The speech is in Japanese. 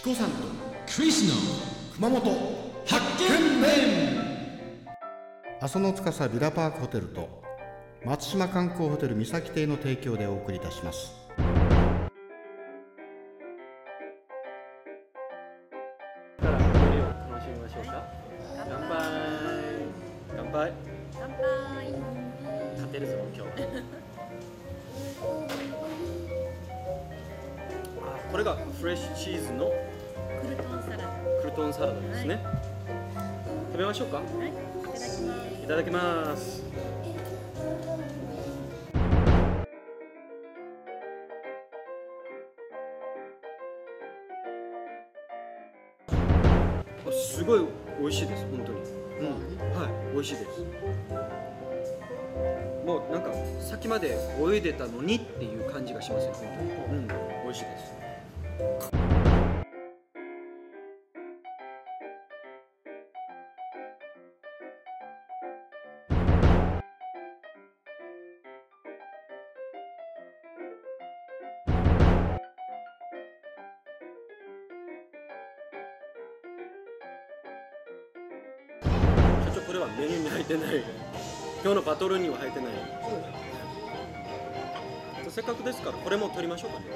チコさんとクリスの熊本発見面阿蘇の司ビラパークホテルと松島観光ホテル三崎邸の提供でお送りいたします。から料理を楽しみましょうか？乾杯。乾杯。乾杯。勝てるぞ今日。は あこれがフレッシュチーズのクルトンサラダ。はクルトンサラダですね、食べましょうか。いいただきます。いただきます。あすごい美味しいです本当に。うん。はい美味しいです。もうなんか先まで泳いでたのにっていう感じがしますよ本当に。うん美味しいですこれはメニューに入ってない。今日のバトルには入ってない。せっかくですからこれも取りましょうかね